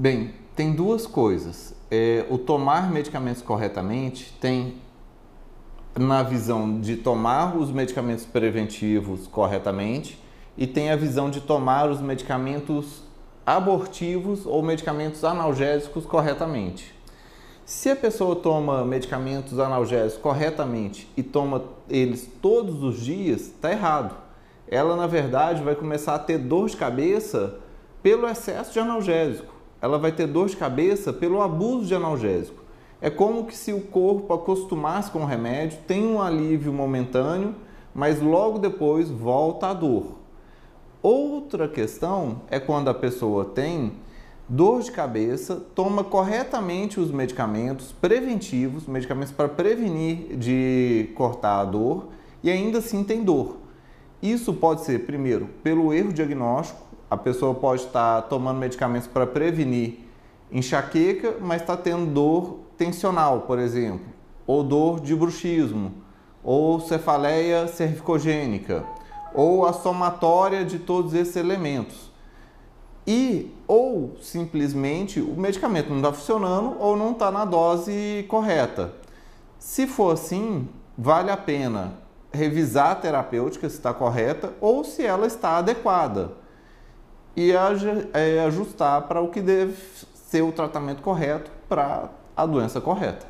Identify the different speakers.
Speaker 1: Bem, tem duas coisas. É, o tomar medicamentos corretamente tem na visão de tomar os medicamentos preventivos corretamente e tem a visão de tomar os medicamentos abortivos ou medicamentos analgésicos corretamente. Se a pessoa toma medicamentos analgésicos corretamente e toma eles todos os dias, está errado. Ela, na verdade, vai começar a ter dor de cabeça pelo excesso de analgésico. Ela vai ter dor de cabeça pelo abuso de analgésico. É como que se o corpo acostumasse com o remédio, tem um alívio momentâneo, mas logo depois volta a dor. Outra questão é quando a pessoa tem dor de cabeça, toma corretamente os medicamentos preventivos, medicamentos para prevenir de cortar a dor e ainda assim tem dor. Isso pode ser, primeiro, pelo erro diagnóstico, a pessoa pode estar tomando medicamentos para prevenir enxaqueca, mas está tendo dor tensional, por exemplo, ou dor de bruxismo, ou cefaleia cervicogênica, ou a somatória de todos esses elementos. E ou simplesmente o medicamento não está funcionando ou não está na dose correta. Se for assim, vale a pena revisar a terapêutica se está correta ou se ela está adequada e é, ajustar para o que deve ser o tratamento correto para a doença correta.